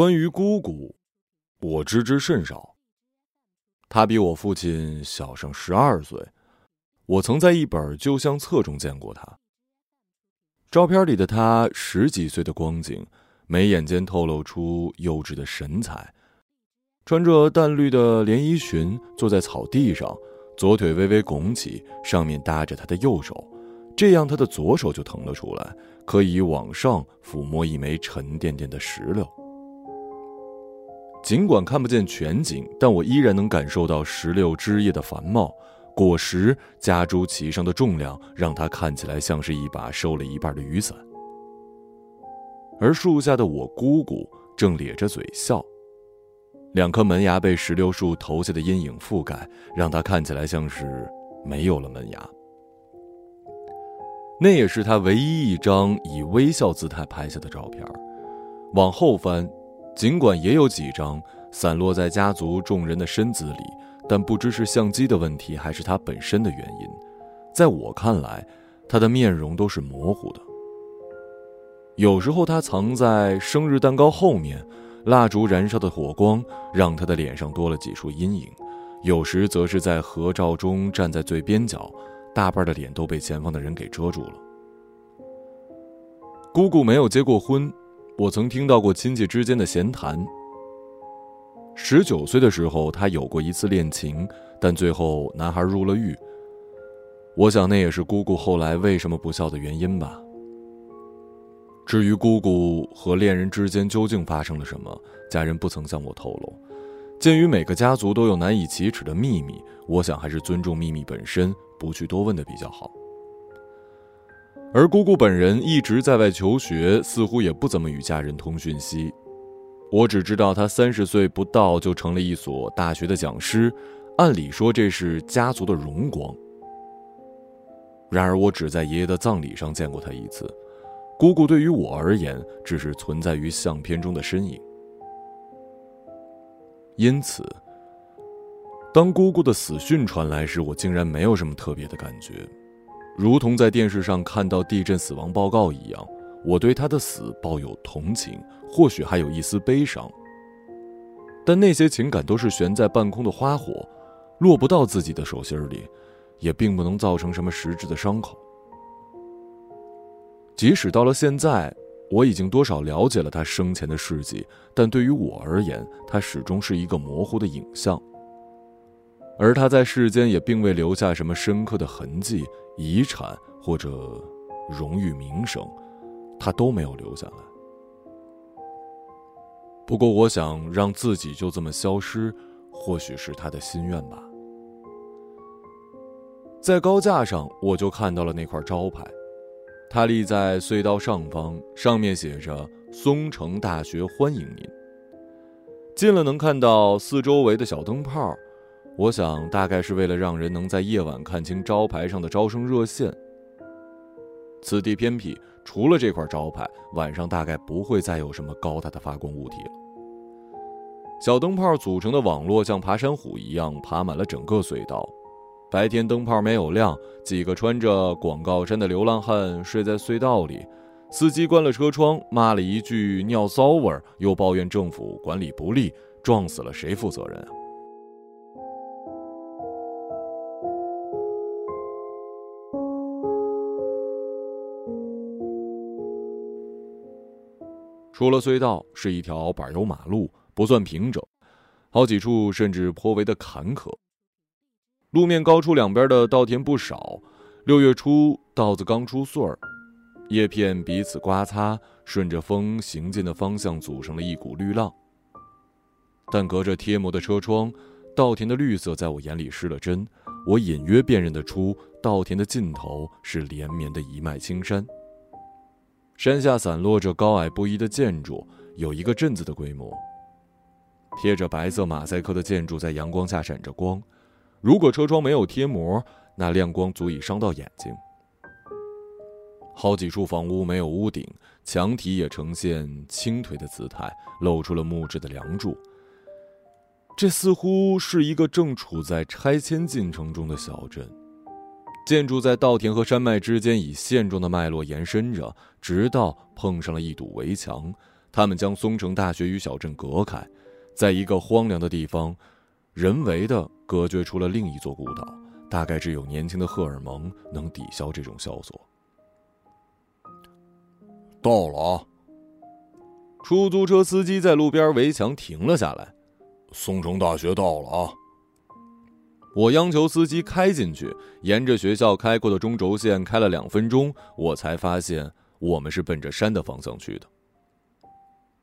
关于姑姑，我知之甚少。她比我父亲小上十二岁，我曾在一本旧相册中见过她。照片里的她十几岁的光景，眉眼间透露出幼稚的神采，穿着淡绿的连衣裙，坐在草地上，左腿微微拱起，上面搭着她的右手，这样她的左手就腾了出来，可以往上抚摸一枚沉甸甸的石榴。尽管看不见全景，但我依然能感受到石榴枝叶的繁茂，果实夹诸其上的重量让它看起来像是一把收了一半的雨伞。而树下的我姑姑正咧着嘴笑，两颗门牙被石榴树投下的阴影覆盖，让它看起来像是没有了门牙。那也是他唯一一张以微笑姿态拍下的照片。往后翻。尽管也有几张散落在家族众人的身子里，但不知是相机的问题还是他本身的原因，在我看来，他的面容都是模糊的。有时候他藏在生日蛋糕后面，蜡烛燃烧的火光让他的脸上多了几处阴影；有时则是在合照中站在最边角，大半的脸都被前方的人给遮住了。姑姑没有结过婚。我曾听到过亲戚之间的闲谈。十九岁的时候，他有过一次恋情，但最后男孩入了狱。我想那也是姑姑后来为什么不孝的原因吧。至于姑姑和恋人之间究竟发生了什么，家人不曾向我透露。鉴于每个家族都有难以启齿的秘密，我想还是尊重秘密本身，不去多问的比较好。而姑姑本人一直在外求学，似乎也不怎么与家人通讯息。我只知道她三十岁不到就成了一所大学的讲师，按理说这是家族的荣光。然而我只在爷爷的葬礼上见过她一次，姑姑对于我而言只是存在于相片中的身影。因此，当姑姑的死讯传来时，我竟然没有什么特别的感觉。如同在电视上看到地震死亡报告一样，我对他的死抱有同情，或许还有一丝悲伤。但那些情感都是悬在半空的花火，落不到自己的手心里，也并不能造成什么实质的伤口。即使到了现在，我已经多少了解了他生前的事迹，但对于我而言，他始终是一个模糊的影像。而他在世间也并未留下什么深刻的痕迹、遗产或者荣誉名声，他都没有留下来。不过，我想让自己就这么消失，或许是他的心愿吧。在高架上，我就看到了那块招牌，它立在隧道上方，上面写着“松城大学欢迎您”。近了能看到四周围的小灯泡。我想，大概是为了让人能在夜晚看清招牌上的招生热线。此地偏僻，除了这块招牌，晚上大概不会再有什么高大的发光物体了。小灯泡组成的网络像爬山虎一样爬满了整个隧道。白天灯泡没有亮，几个穿着广告衫的流浪汉睡在隧道里。司机关了车窗，骂了一句“尿骚味”，又抱怨政府管理不力，撞死了谁负责任？出了隧道是一条柏油马路，不算平整，好几处甚至颇为的坎坷。路面高出两边的稻田不少，六月初稻子刚出穗儿，叶片彼此刮擦，顺着风行进的方向组成了一股绿浪。但隔着贴膜的车窗，稻田的绿色在我眼里失了真，我隐约辨认得出稻田的尽头是连绵的一脉青山。山下散落着高矮不一的建筑，有一个镇子的规模。贴着白色马赛克的建筑在阳光下闪着光，如果车窗没有贴膜，那亮光足以伤到眼睛。好几处房屋没有屋顶，墙体也呈现倾颓的姿态，露出了木质的梁柱。这似乎是一个正处在拆迁进程中的小镇。建筑在稻田和山脉之间以线状的脉络延伸着，直到碰上了一堵围墙，他们将松城大学与小镇隔开，在一个荒凉的地方，人为的隔绝出了另一座孤岛。大概只有年轻的荷尔蒙能抵消这种萧索。到了啊！出租车司机在路边围墙停了下来。松城大学到了啊！我央求司机开进去，沿着学校开过的中轴线开了两分钟，我才发现我们是奔着山的方向去的。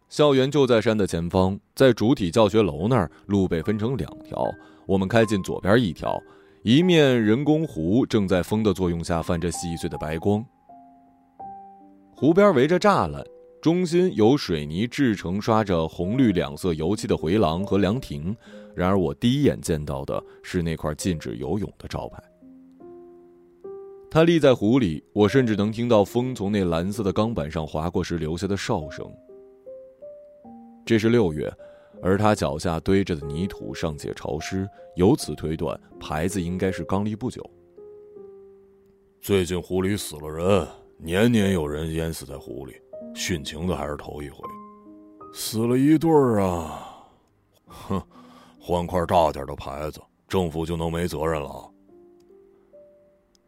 校园就在山的前方，在主体教学楼那儿，路被分成两条，我们开进左边一条，一面人工湖正在风的作用下泛着细碎的白光。湖边围着栅栏。中心由水泥制成、刷着红绿两色油漆的回廊和凉亭，然而我第一眼见到的是那块禁止游泳的招牌。它立在湖里，我甚至能听到风从那蓝色的钢板上划过时留下的哨声。这是六月，而他脚下堆着的泥土尚且潮湿，由此推断牌子应该是刚立不久。最近湖里死了人，年年有人淹死在湖里。殉情的还是头一回，死了一对儿啊！哼，换块大点的牌子，政府就能没责任了。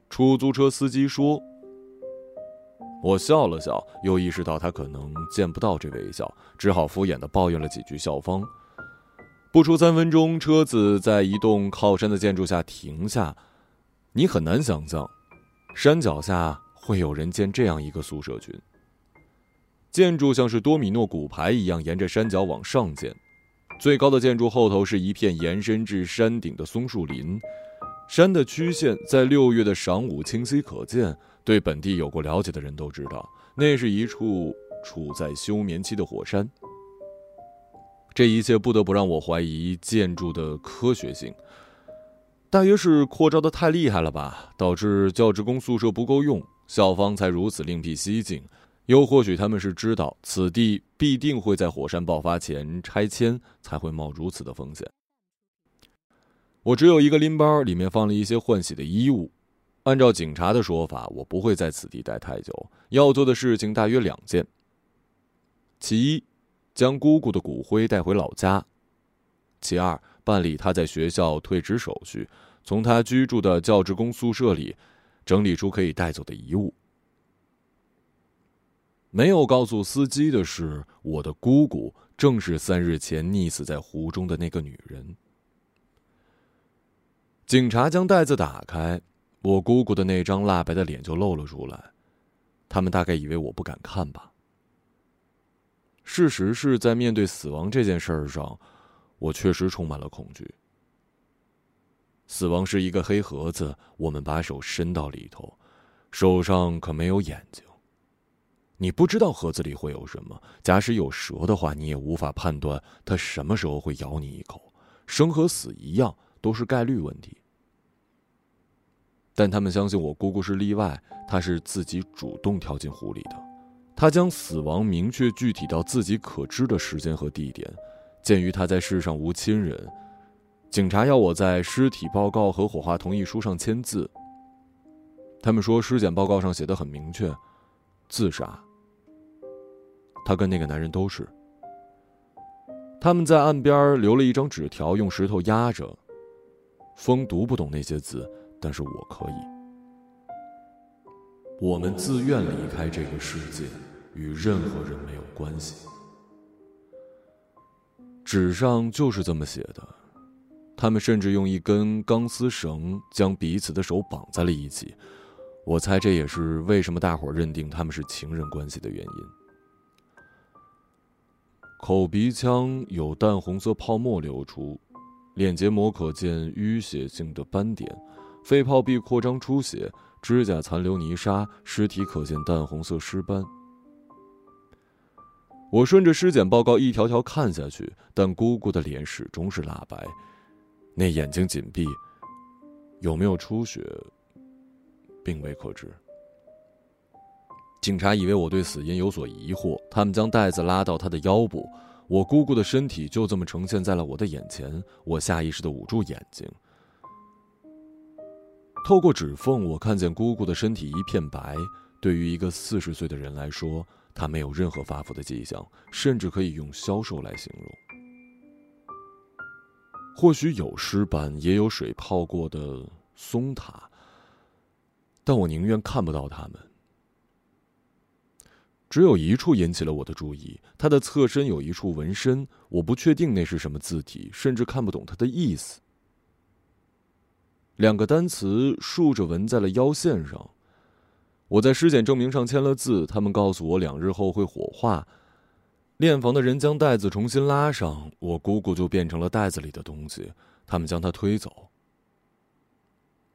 出租车司机说。我笑了笑，又意识到他可能见不到这微笑，只好敷衍的抱怨了几句校方。不出三分钟，车子在一栋靠山的建筑下停下。你很难想象，山脚下会有人建这样一个宿舍群。建筑像是多米诺骨牌一样沿着山脚往上建，最高的建筑后头是一片延伸至山顶的松树林，山的曲线在六月的晌午清晰可见。对本地有过了解的人都知道，那是一处处在休眠期的火山。这一切不得不让我怀疑建筑的科学性，大约是扩招的太厉害了吧，导致教职工宿舍不够用，校方才如此另辟蹊径。又或许他们是知道此地必定会在火山爆发前拆迁，才会冒如此的风险。我只有一个拎包，里面放了一些换洗的衣物。按照警察的说法，我不会在此地待太久。要做的事情大约两件：其一，将姑姑的骨灰带回老家；其二，办理他在学校退职手续，从他居住的教职工宿舍里整理出可以带走的遗物。没有告诉司机的是，我的姑姑正是三日前溺死在湖中的那个女人。警察将袋子打开，我姑姑的那张蜡白的脸就露了出来。他们大概以为我不敢看吧。事实是在面对死亡这件事儿上，我确实充满了恐惧。死亡是一个黑盒子，我们把手伸到里头，手上可没有眼睛。你不知道盒子里会有什么。假使有蛇的话，你也无法判断它什么时候会咬你一口。生和死一样，都是概率问题。但他们相信我姑姑是例外，她是自己主动跳进湖里的。她将死亡明确具体到自己可知的时间和地点。鉴于她在世上无亲人，警察要我在尸体报告和火化同意书上签字。他们说尸检报告上写的很明确，自杀。他跟那个男人都是。他们在岸边留了一张纸条，用石头压着。风读不懂那些字，但是我可以。我们自愿离开这个世界，与任何人没有关系。纸上就是这么写的。他们甚至用一根钢丝绳将彼此的手绑在了一起。我猜这也是为什么大伙认定他们是情人关系的原因。口鼻腔有淡红色泡沫流出，脸结膜可见淤血性的斑点，肺泡壁扩张出血，指甲残留泥沙，尸体可见淡红色尸斑。我顺着尸检报告一条条看下去，但姑姑的脸始终是蜡白，那眼睛紧闭，有没有出血，并未可知。警察以为我对死因有所疑惑，他们将袋子拉到他的腰部，我姑姑的身体就这么呈现在了我的眼前。我下意识的捂住眼睛，透过指缝，我看见姑姑的身体一片白。对于一个四十岁的人来说，它没有任何发福的迹象，甚至可以用消瘦来形容。或许有尸斑，也有水泡过的松塔，但我宁愿看不到他们。只有一处引起了我的注意，他的侧身有一处纹身，我不确定那是什么字体，甚至看不懂它的意思。两个单词竖着纹在了腰线上。我在尸检证明上签了字，他们告诉我两日后会火化。殓房的人将袋子重新拉上，我姑姑就变成了袋子里的东西。他们将她推走。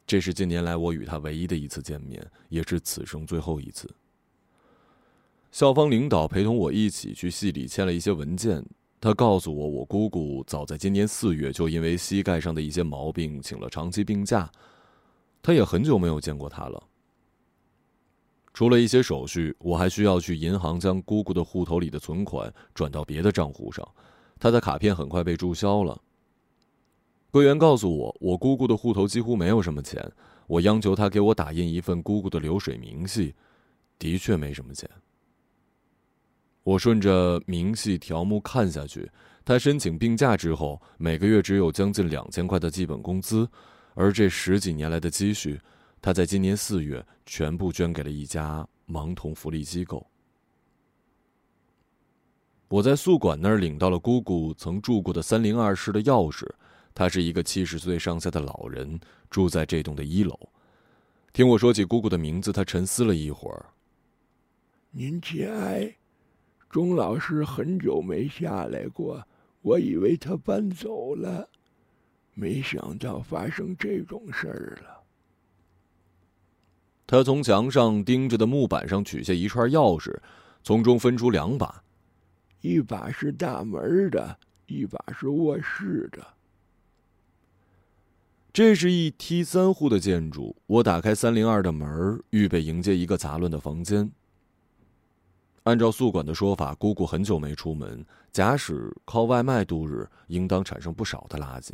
这是近年来我与她唯一的一次见面，也是此生最后一次。校方领导陪同我一起去系里签了一些文件。他告诉我，我姑姑早在今年四月就因为膝盖上的一些毛病请了长期病假，他也很久没有见过她了。除了一些手续，我还需要去银行将姑姑的户头里的存款转到别的账户上。她的卡片很快被注销了。柜员告诉我，我姑姑的户头几乎没有什么钱。我央求他给我打印一份姑姑的流水明细，的确没什么钱。我顺着明细条目看下去，他申请病假之后，每个月只有将近两千块的基本工资，而这十几年来的积蓄。他在今年四月全部捐给了一家盲童福利机构。我在宿管那儿领到了姑姑曾住过的三零二室的钥匙。他是一个七十岁上下的老人，住在这栋的一楼。听我说起姑姑的名字，他沉思了一会儿。您节哀，钟老师很久没下来过，我以为他搬走了，没想到发生这种事儿了。他从墙上钉着的木板上取下一串钥匙，从中分出两把，一把是大门的，一把是卧室的。这是一梯三户的建筑。我打开三零二的门，预备迎接一个杂乱的房间。按照宿管的说法，姑姑很久没出门，假使靠外卖度日，应当产生不少的垃圾。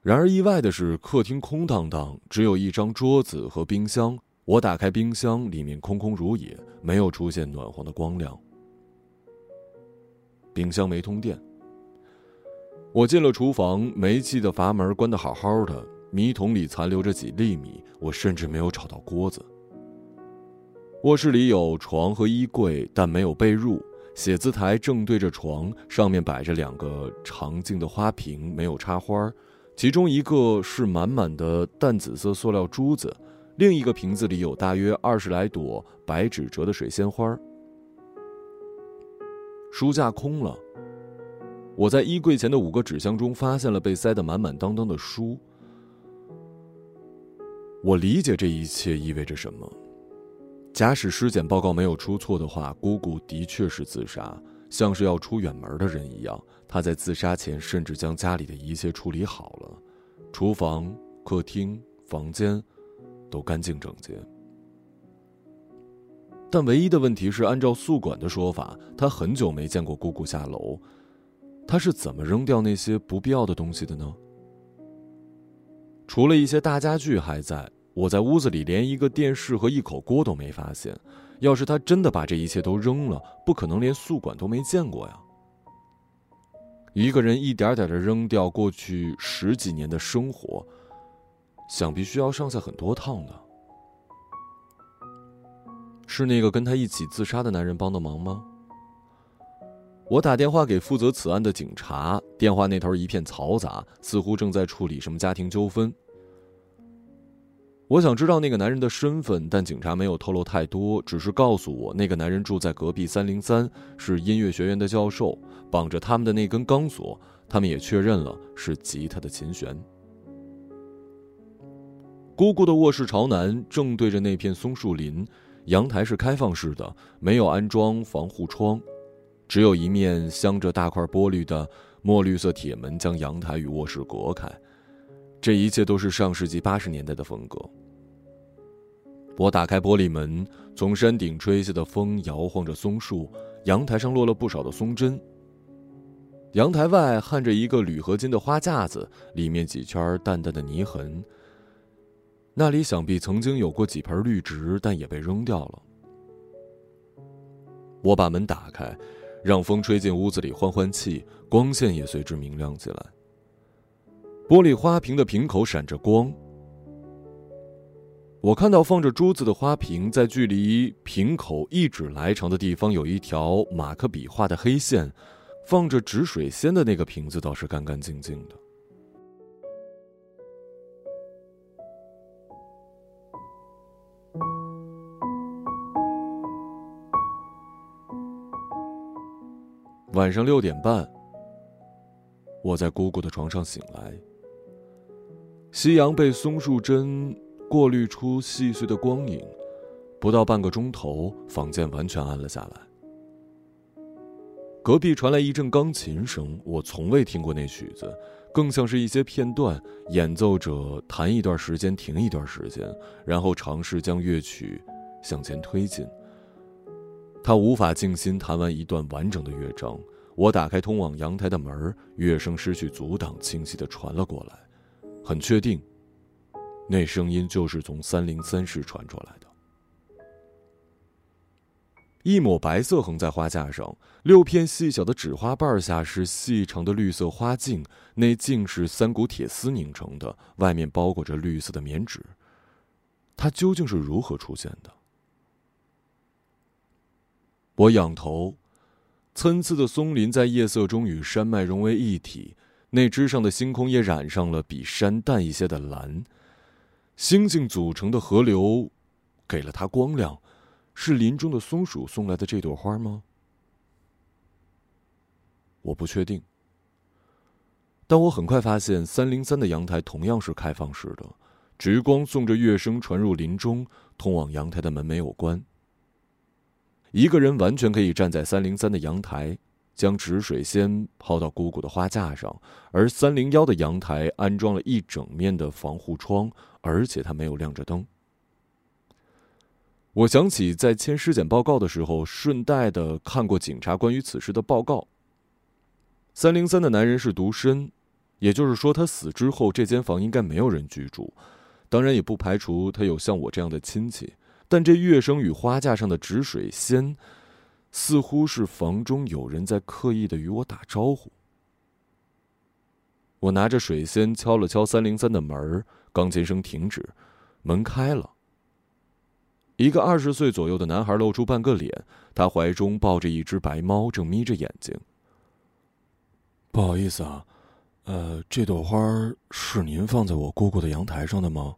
然而意外的是，客厅空荡荡，只有一张桌子和冰箱。我打开冰箱，里面空空如也，没有出现暖黄的光亮。冰箱没通电。我进了厨房，煤气的阀门关得好好的，米桶里残留着几粒米，我甚至没有找到锅子。卧室里有床和衣柜，但没有被褥。写字台正对着床，上面摆着两个长镜的花瓶，没有插花。其中一个是满满的淡紫色塑料珠子，另一个瓶子里有大约二十来朵白纸折的水仙花。书架空了。我在衣柜前的五个纸箱中发现了被塞得满满当当的书。我理解这一切意味着什么。假使尸检报告没有出错的话，姑姑的确是自杀，像是要出远门的人一样。她在自杀前甚至将家里的一切处理好了，厨房、客厅、房间都干净整洁。但唯一的问题是，按照宿管的说法，他很久没见过姑姑下楼。他是怎么扔掉那些不必要的东西的呢？除了一些大家具还在，我在屋子里连一个电视和一口锅都没发现。要是他真的把这一切都扔了，不可能连宿管都没见过呀。一个人一点点的扔掉过去十几年的生活，想必需要上下很多趟的。是那个跟他一起自杀的男人帮的忙吗？我打电话给负责此案的警察，电话那头一片嘈杂，似乎正在处理什么家庭纠纷。我想知道那个男人的身份，但警察没有透露太多，只是告诉我那个男人住在隔壁三零三，是音乐学院的教授，绑着他们的那根钢索，他们也确认了是吉他的琴弦。姑姑的卧室朝南，正对着那片松树林，阳台是开放式的，没有安装防护窗，只有一面镶着大块玻璃的墨绿色铁门将阳台与卧室隔开。这一切都是上世纪八十年代的风格。我打开玻璃门，从山顶吹下的风摇晃着松树，阳台上落了不少的松针。阳台外焊着一个铝合金的花架子，里面几圈淡淡的泥痕。那里想必曾经有过几盆绿植，但也被扔掉了。我把门打开，让风吹进屋子里换换气，光线也随之明亮起来。玻璃花瓶的瓶口闪着光。我看到放着珠子的花瓶，在距离瓶口一指来长的地方有一条马克笔画的黑线，放着止水仙的那个瓶子倒是干干净净的。晚上六点半，我在姑姑的床上醒来，夕阳被松树针。过滤出细碎的光影，不到半个钟头，房间完全暗了下来。隔壁传来一阵钢琴声，我从未听过那曲子，更像是一些片段，演奏者弹一段时间，停一段时间，然后尝试将乐曲向前推进。他无法静心弹完一段完整的乐章。我打开通往阳台的门，乐声失去阻挡，清晰的传了过来，很确定。那声音就是从三零三室传出来的。一抹白色横在花架上，六片细小的纸花瓣下是细长的绿色花茎，那茎是三股铁丝拧成的，外面包裹着绿色的棉纸。它究竟是如何出现的？我仰头，参差的松林在夜色中与山脉融为一体，那枝上的星空也染上了比山淡一些的蓝。星星组成的河流，给了它光亮，是林中的松鼠送来的这朵花吗？我不确定。但我很快发现，三零三的阳台同样是开放式的，直光送着乐声传入林中，通往阳台的门没有关。一个人完全可以站在三零三的阳台。将止水仙抛到姑姑的花架上，而三零幺的阳台安装了一整面的防护窗，而且它没有亮着灯。我想起在签尸检报告的时候，顺带的看过警察关于此事的报告。三零三的男人是独身，也就是说，他死之后这间房应该没有人居住，当然也不排除他有像我这样的亲戚。但这乐声与花架上的止水仙。似乎是房中有人在刻意的与我打招呼。我拿着水仙敲了敲三零三的门儿，钢琴声停止，门开了。一个二十岁左右的男孩露出半个脸，他怀中抱着一只白猫，正眯着眼睛。不好意思啊，呃，这朵花是您放在我姑姑的阳台上的吗？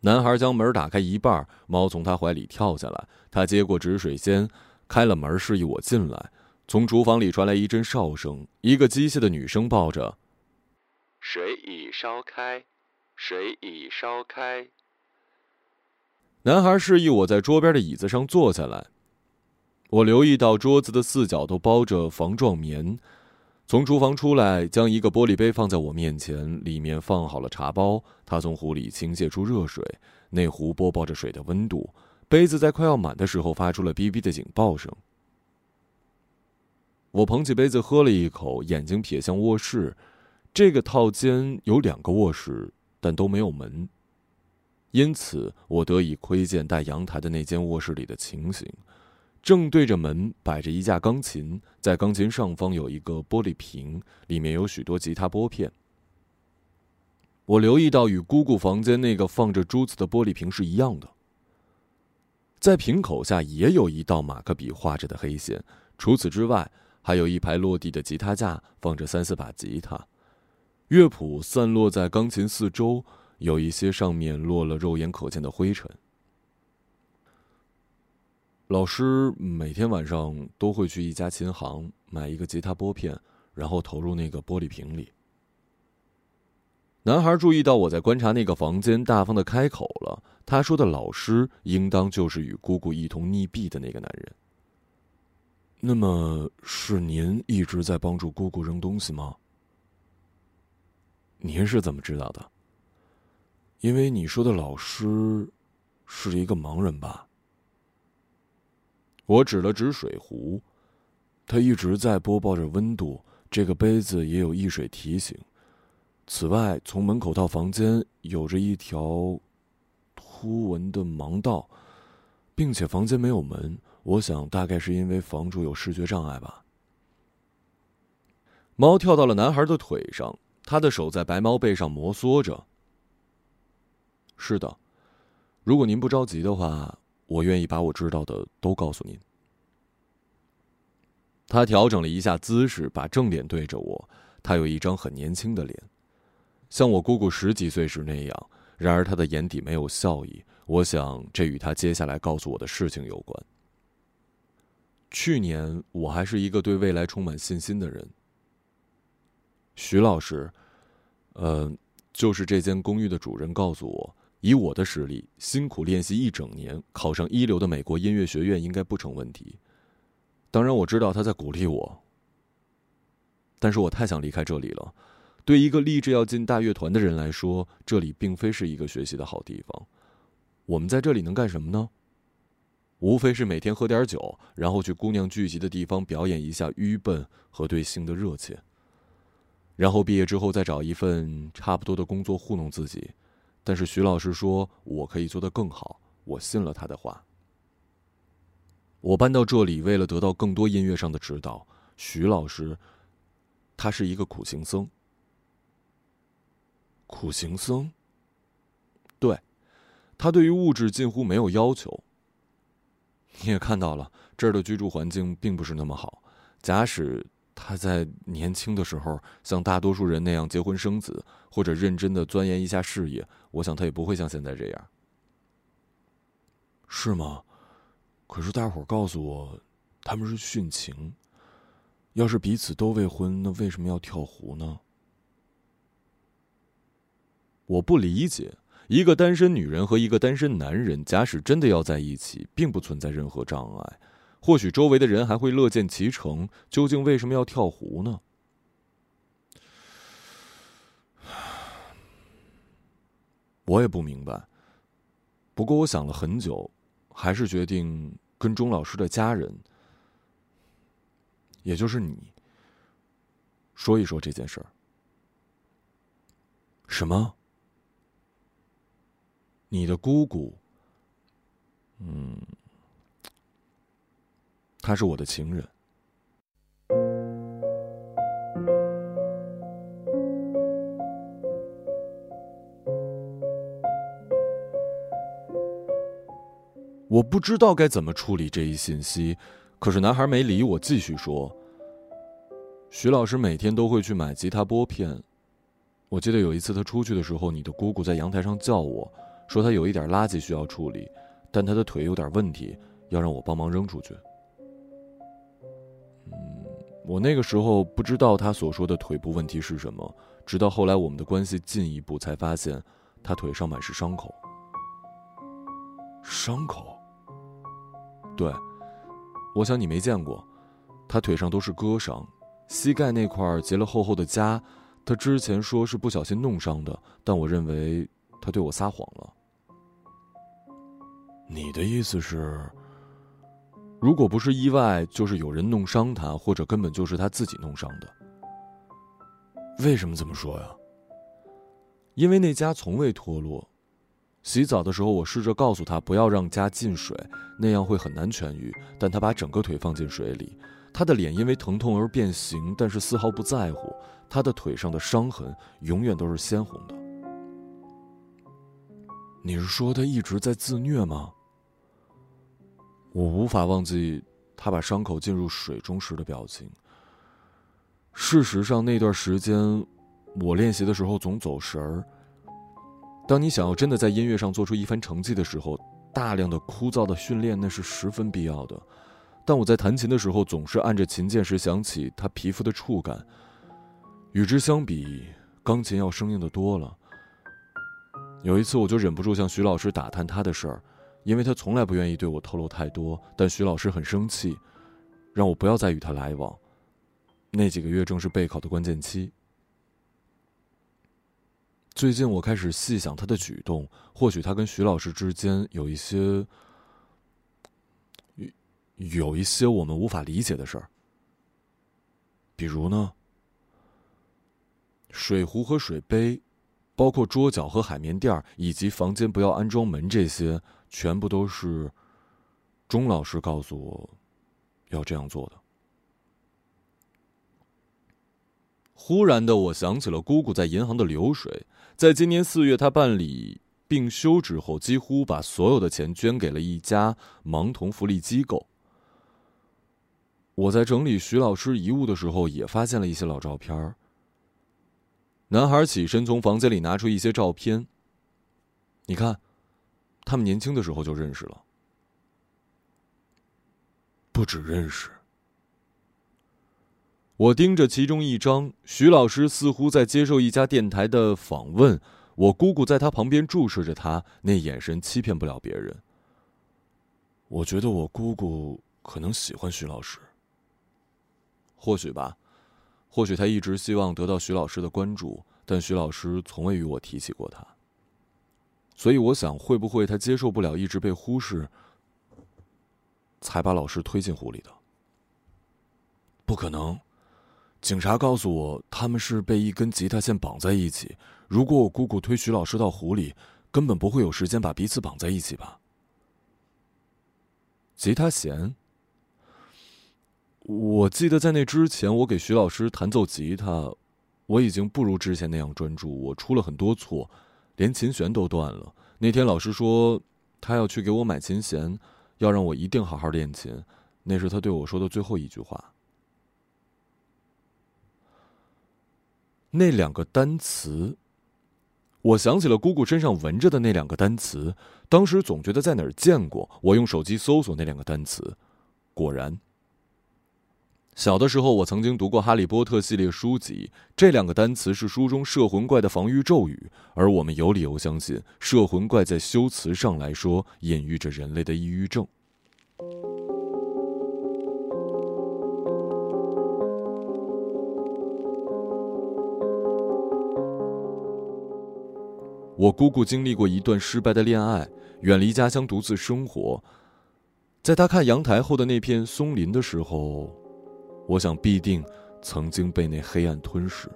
男孩将门打开一半，猫从他怀里跳下来。他接过止水仙，开了门，示意我进来。从厨房里传来一阵哨声，一个机械的女声抱着：“水已烧开，水已烧开。”男孩示意我在桌边的椅子上坐下来。我留意到桌子的四角都包着防撞棉。从厨房出来，将一个玻璃杯放在我面前，里面放好了茶包。他从壶里倾泻出热水，那壶播报着水的温度。杯子在快要满的时候发出了哔哔的警报声。我捧起杯子喝了一口，眼睛瞥向卧室。这个套间有两个卧室，但都没有门，因此我得以窥见带阳台的那间卧室里的情形。正对着门摆着一架钢琴，在钢琴上方有一个玻璃瓶，里面有许多吉他拨片。我留意到与姑姑房间那个放着珠子的玻璃瓶是一样的，在瓶口下也有一道马克笔画着的黑线。除此之外，还有一排落地的吉他架，放着三四把吉他，乐谱散落在钢琴四周，有一些上面落了肉眼可见的灰尘。老师每天晚上都会去一家琴行买一个吉他拨片，然后投入那个玻璃瓶里。男孩注意到我在观察那个房间，大方的开口了。他说的老师应当就是与姑姑一同溺毙的那个男人。那么是您一直在帮助姑姑扔东西吗？您是怎么知道的？因为你说的老师是一个盲人吧？我指了指水壶，它一直在播报着温度。这个杯子也有溢水提醒。此外，从门口到房间有着一条凸纹的盲道，并且房间没有门。我想大概是因为房主有视觉障碍吧。猫跳到了男孩的腿上，他的手在白猫背上摩挲着。是的，如果您不着急的话，我愿意把我知道的都告诉您。他调整了一下姿势，把正脸对着我。他有一张很年轻的脸，像我姑姑十几岁时那样。然而他的眼底没有笑意。我想这与他接下来告诉我的事情有关。去年我还是一个对未来充满信心的人。徐老师，呃，就是这间公寓的主人告诉我，以我的实力，辛苦练习一整年，考上一流的美国音乐学院应该不成问题。当然，我知道他在鼓励我，但是我太想离开这里了。对一个立志要进大乐团的人来说，这里并非是一个学习的好地方。我们在这里能干什么呢？无非是每天喝点酒，然后去姑娘聚集的地方表演一下愚笨和对性的热切，然后毕业之后再找一份差不多的工作糊弄自己。但是徐老师说我可以做得更好，我信了他的话。我搬到这里，为了得到更多音乐上的指导。徐老师，他是一个苦行僧。苦行僧。对，他对于物质近乎没有要求。你也看到了，这儿的居住环境并不是那么好。假使他在年轻的时候像大多数人那样结婚生子，或者认真的钻研一下事业，我想他也不会像现在这样。是吗？可是大伙告诉我，他们是殉情。要是彼此都未婚，那为什么要跳湖呢？我不理解，一个单身女人和一个单身男人，假使真的要在一起，并不存在任何障碍。或许周围的人还会乐见其成。究竟为什么要跳湖呢？我也不明白。不过我想了很久。还是决定跟钟老师的家人，也就是你，说一说这件事儿。什么？你的姑姑？嗯，她是我的情人。我不知道该怎么处理这一信息，可是男孩没理我，继续说：“徐老师每天都会去买吉他拨片。我记得有一次他出去的时候，你的姑姑在阳台上叫我说他有一点垃圾需要处理，但他的腿有点问题，要让我帮忙扔出去。我那个时候不知道他所说的腿部问题是什么，直到后来我们的关系进一步，才发现他腿上满是伤口。伤口。”对，我想你没见过，他腿上都是割伤，膝盖那块结了厚厚的痂。他之前说是不小心弄伤的，但我认为他对我撒谎了。你的意思是，如果不是意外，就是有人弄伤他，或者根本就是他自己弄伤的？为什么这么说呀？因为那痂从未脱落。洗澡的时候，我试着告诉他不要让家进水，那样会很难痊愈。但他把整个腿放进水里，他的脸因为疼痛而变形，但是丝毫不在乎。他的腿上的伤痕永远都是鲜红的。你是说他一直在自虐吗？我无法忘记他把伤口进入水中时的表情。事实上，那段时间我练习的时候总走神儿。当你想要真的在音乐上做出一番成绩的时候，大量的枯燥的训练那是十分必要的。但我在弹琴的时候，总是按着琴键时想起他皮肤的触感。与之相比，钢琴要生硬的多了。有一次，我就忍不住向徐老师打探他的事儿，因为他从来不愿意对我透露太多。但徐老师很生气，让我不要再与他来往。那几个月正是备考的关键期。最近我开始细想他的举动，或许他跟徐老师之间有一些，有有一些我们无法理解的事儿。比如呢，水壶和水杯，包括桌角和海绵垫儿，以及房间不要安装门，这些全部都是钟老师告诉我，要这样做的。忽然的，我想起了姑姑在银行的流水。在今年四月，她办理病休之后，几乎把所有的钱捐给了一家盲童福利机构。我在整理徐老师遗物的时候，也发现了一些老照片。男孩起身从房间里拿出一些照片，你看，他们年轻的时候就认识了。不止认识。我盯着其中一张，徐老师似乎在接受一家电台的访问，我姑姑在他旁边注视着他，那眼神欺骗不了别人。我觉得我姑姑可能喜欢徐老师。或许吧，或许他一直希望得到徐老师的关注，但徐老师从未与我提起过他。所以我想，会不会他接受不了一直被忽视？才把老师推进湖里的。不可能，警察告诉我他们是被一根吉他线绑在一起。如果我姑姑推徐老师到湖里，根本不会有时间把彼此绑在一起吧？吉他弦？我记得在那之前，我给徐老师弹奏吉他，我已经不如之前那样专注。我出了很多错，连琴弦都断了。那天老师说他要去给我买琴弦。要让我一定好好练琴，那是他对我说的最后一句话。那两个单词，我想起了姑姑身上纹着的那两个单词，当时总觉得在哪儿见过。我用手机搜索那两个单词，果然。小的时候，我曾经读过《哈利波特》系列书籍，这两个单词是书中摄魂怪的防御咒语，而我们有理由相信，摄魂怪在修辞上来说，隐喻着人类的抑郁症。我姑姑经历过一段失败的恋爱，远离家乡独自生活，在她看阳台后的那片松林的时候。我想必定曾经被那黑暗吞噬。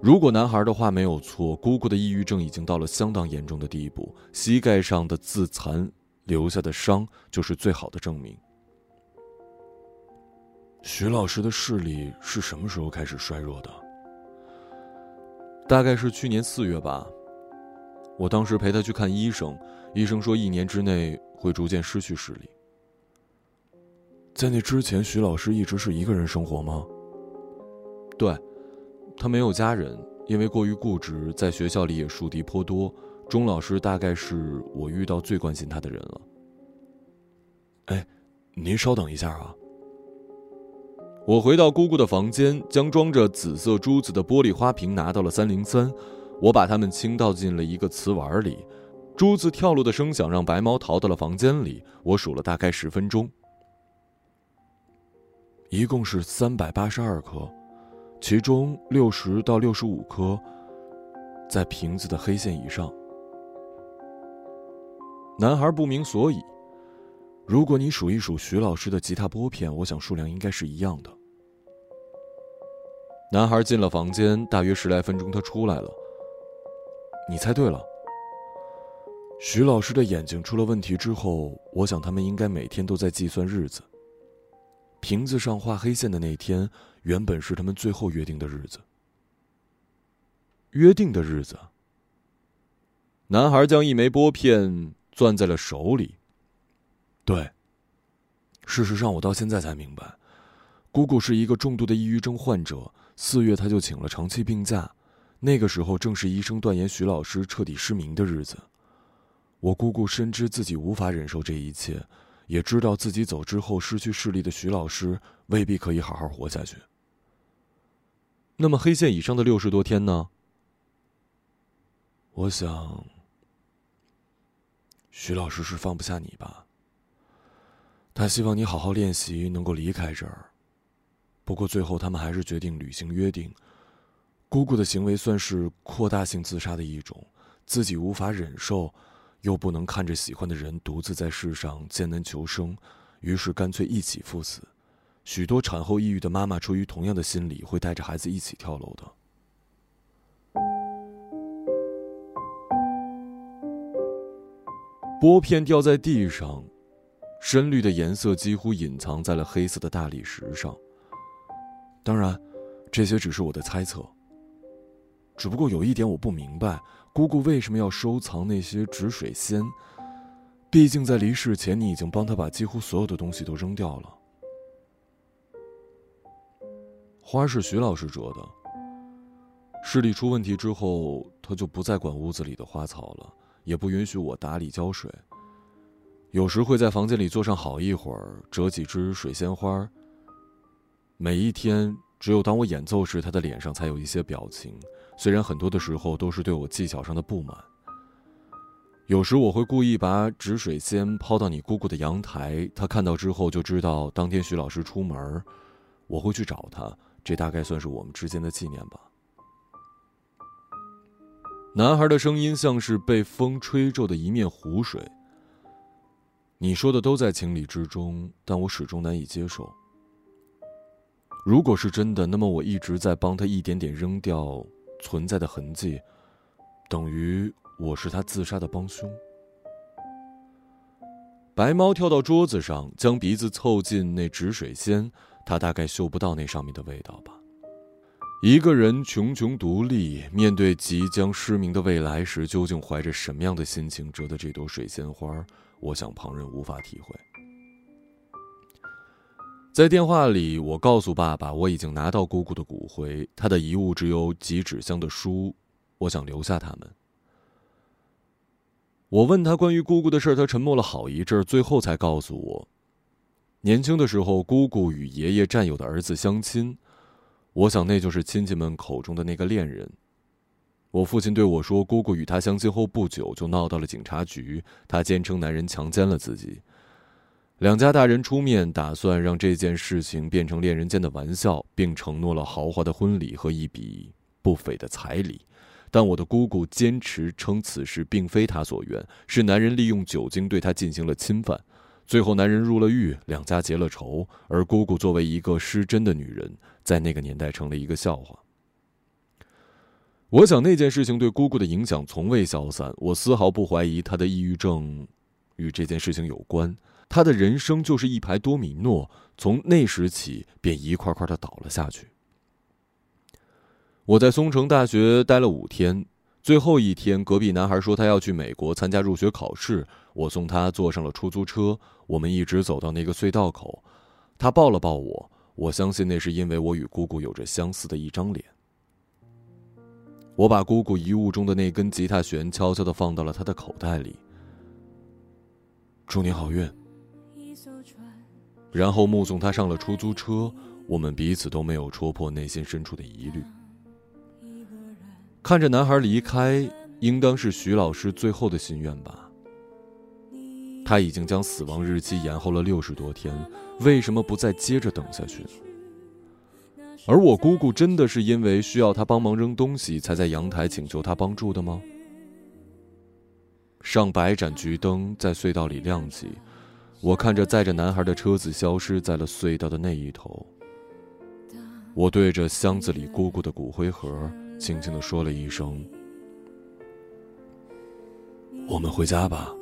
如果男孩的话没有错，姑姑的抑郁症已经到了相当严重的地步，膝盖上的自残留下的伤就是最好的证明。徐老师的视力是什么时候开始衰弱的？大概是去年四月吧。我当时陪他去看医生，医生说一年之内会逐渐失去视力。在那之前，徐老师一直是一个人生活吗？对，他没有家人，因为过于固执，在学校里也树敌颇多。钟老师大概是我遇到最关心他的人了。哎，您稍等一下啊！我回到姑姑的房间，将装着紫色珠子的玻璃花瓶拿到了三零三，我把它们倾倒进了一个瓷碗里，珠子跳落的声响让白猫逃到了房间里。我数了大概十分钟。一共是三百八十二颗，其中六十到六十五颗在瓶子的黑线以上。男孩不明所以。如果你数一数徐老师的吉他拨片，我想数量应该是一样的。男孩进了房间，大约十来分钟，他出来了。你猜对了。徐老师的眼睛出了问题之后，我想他们应该每天都在计算日子。瓶子上画黑线的那天，原本是他们最后约定的日子。约定的日子。男孩将一枚拨片攥在了手里。对。事实上，我到现在才明白，姑姑是一个重度的抑郁症患者。四月，他就请了长期病假，那个时候正是医生断言徐老师彻底失明的日子。我姑姑深知自己无法忍受这一切。也知道自己走之后失去视力的徐老师未必可以好好活下去。那么黑线以上的六十多天呢？我想，徐老师是放不下你吧？他希望你好好练习，能够离开这儿。不过最后他们还是决定履行约定。姑姑的行为算是扩大性自杀的一种，自己无法忍受。又不能看着喜欢的人独自在世上艰难求生，于是干脆一起赴死。许多产后抑郁的妈妈出于同样的心理，会带着孩子一起跳楼的。拨片掉在地上，深绿的颜色几乎隐藏在了黑色的大理石上。当然，这些只是我的猜测。只不过有一点我不明白，姑姑为什么要收藏那些止水仙？毕竟在离世前，你已经帮她把几乎所有的东西都扔掉了。花是徐老师折的。视力出问题之后，他就不再管屋子里的花草了，也不允许我打理浇水。有时会在房间里坐上好一会儿，折几枝水仙花。每一天，只有当我演奏时，他的脸上才有一些表情。虽然很多的时候都是对我技巧上的不满。有时我会故意把止水仙抛到你姑姑的阳台，她看到之后就知道当天徐老师出门，我会去找他。这大概算是我们之间的纪念吧。男孩的声音像是被风吹皱的一面湖水。你说的都在情理之中，但我始终难以接受。如果是真的，那么我一直在帮他一点点扔掉存在的痕迹，等于我是他自杀的帮凶。白猫跳到桌子上，将鼻子凑近那止水仙，它大概嗅不到那上面的味道吧。一个人穷穷独立，面对即将失明的未来时，究竟怀着什么样的心情折的这朵水仙花？我想旁人无法体会。在电话里，我告诉爸爸，我已经拿到姑姑的骨灰，她的遗物只有几纸箱的书，我想留下他们。我问他关于姑姑的事，他沉默了好一阵，最后才告诉我，年轻的时候，姑姑与爷爷战友的儿子相亲。我想，那就是亲戚们口中的那个恋人。我父亲对我说，姑姑与他相亲后不久就闹到了警察局，他坚称男人强奸了自己。两家大人出面，打算让这件事情变成恋人间的玩笑，并承诺了豪华的婚礼和一笔不菲的彩礼。但我的姑姑坚持称此事并非她所愿，是男人利用酒精对她进行了侵犯。最后，男人入了狱，两家结了仇，而姑姑作为一个失贞的女人。在那个年代成了一个笑话。我想那件事情对姑姑的影响从未消散，我丝毫不怀疑她的抑郁症与这件事情有关。他的人生就是一排多米诺，从那时起便一块块的倒了下去。我在松城大学待了五天，最后一天，隔壁男孩说他要去美国参加入学考试，我送他坐上了出租车，我们一直走到那个隧道口，他抱了抱我。我相信那是因为我与姑姑有着相似的一张脸。我把姑姑遗物中的那根吉他弦悄悄的放到了她的口袋里。祝你好运。然后目送他上了出租车，我们彼此都没有戳破内心深处的疑虑。看着男孩离开，应当是徐老师最后的心愿吧。他已经将死亡日期延后了六十多天，为什么不再接着等下去呢？而我姑姑真的是因为需要他帮忙扔东西，才在阳台请求他帮助的吗？上百盏橘灯在隧道里亮起，我看着载着男孩的车子消失在了隧道的那一头。我对着箱子里姑姑的骨灰盒，轻轻地说了一声：“我们回家吧。”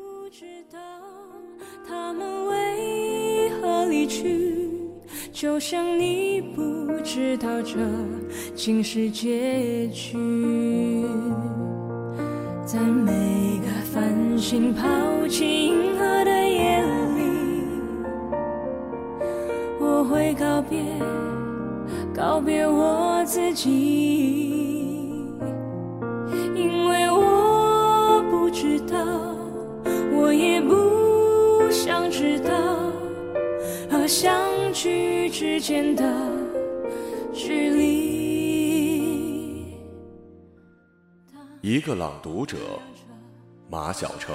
他们为何离去，就像你不知道这竟是结局。在每个繁星抛弃银河的我会告别，告别我自己，因为我不知道，我也不想知道。和相聚之间的距离。一个朗读者，马晓成。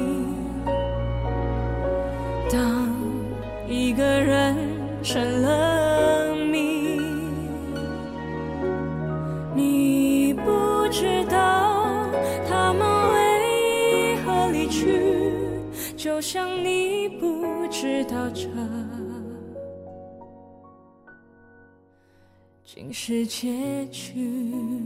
是结局。